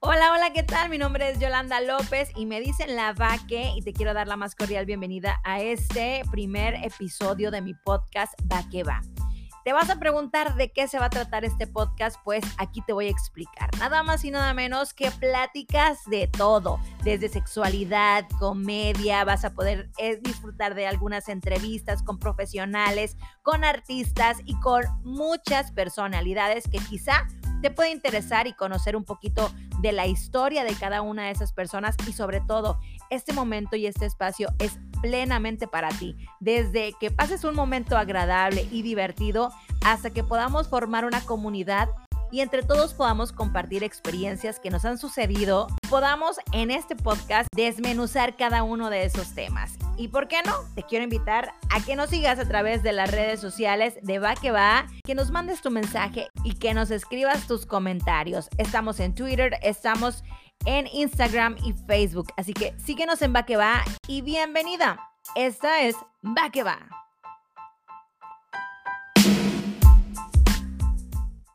Hola, hola, ¿qué tal? Mi nombre es Yolanda López y me dicen la vaque y te quiero dar la más cordial bienvenida a este primer episodio de mi podcast Va que va. Te vas a preguntar de qué se va a tratar este podcast, pues aquí te voy a explicar. Nada más y nada menos que pláticas de todo, desde sexualidad, comedia, vas a poder eh, disfrutar de algunas entrevistas con profesionales, con artistas y con muchas personalidades que quizá te puede interesar y conocer un poquito de la historia de cada una de esas personas y sobre todo este momento y este espacio es plenamente para ti. Desde que pases un momento agradable y divertido hasta que podamos formar una comunidad y entre todos podamos compartir experiencias que nos han sucedido, podamos en este podcast desmenuzar cada uno de esos temas. Y por qué no, te quiero invitar a que nos sigas a través de las redes sociales de Va que Va, que nos mandes tu mensaje y que nos escribas tus comentarios. Estamos en Twitter, estamos en Instagram y Facebook, así que síguenos en Va que Va y bienvenida. Esta es Va que Va.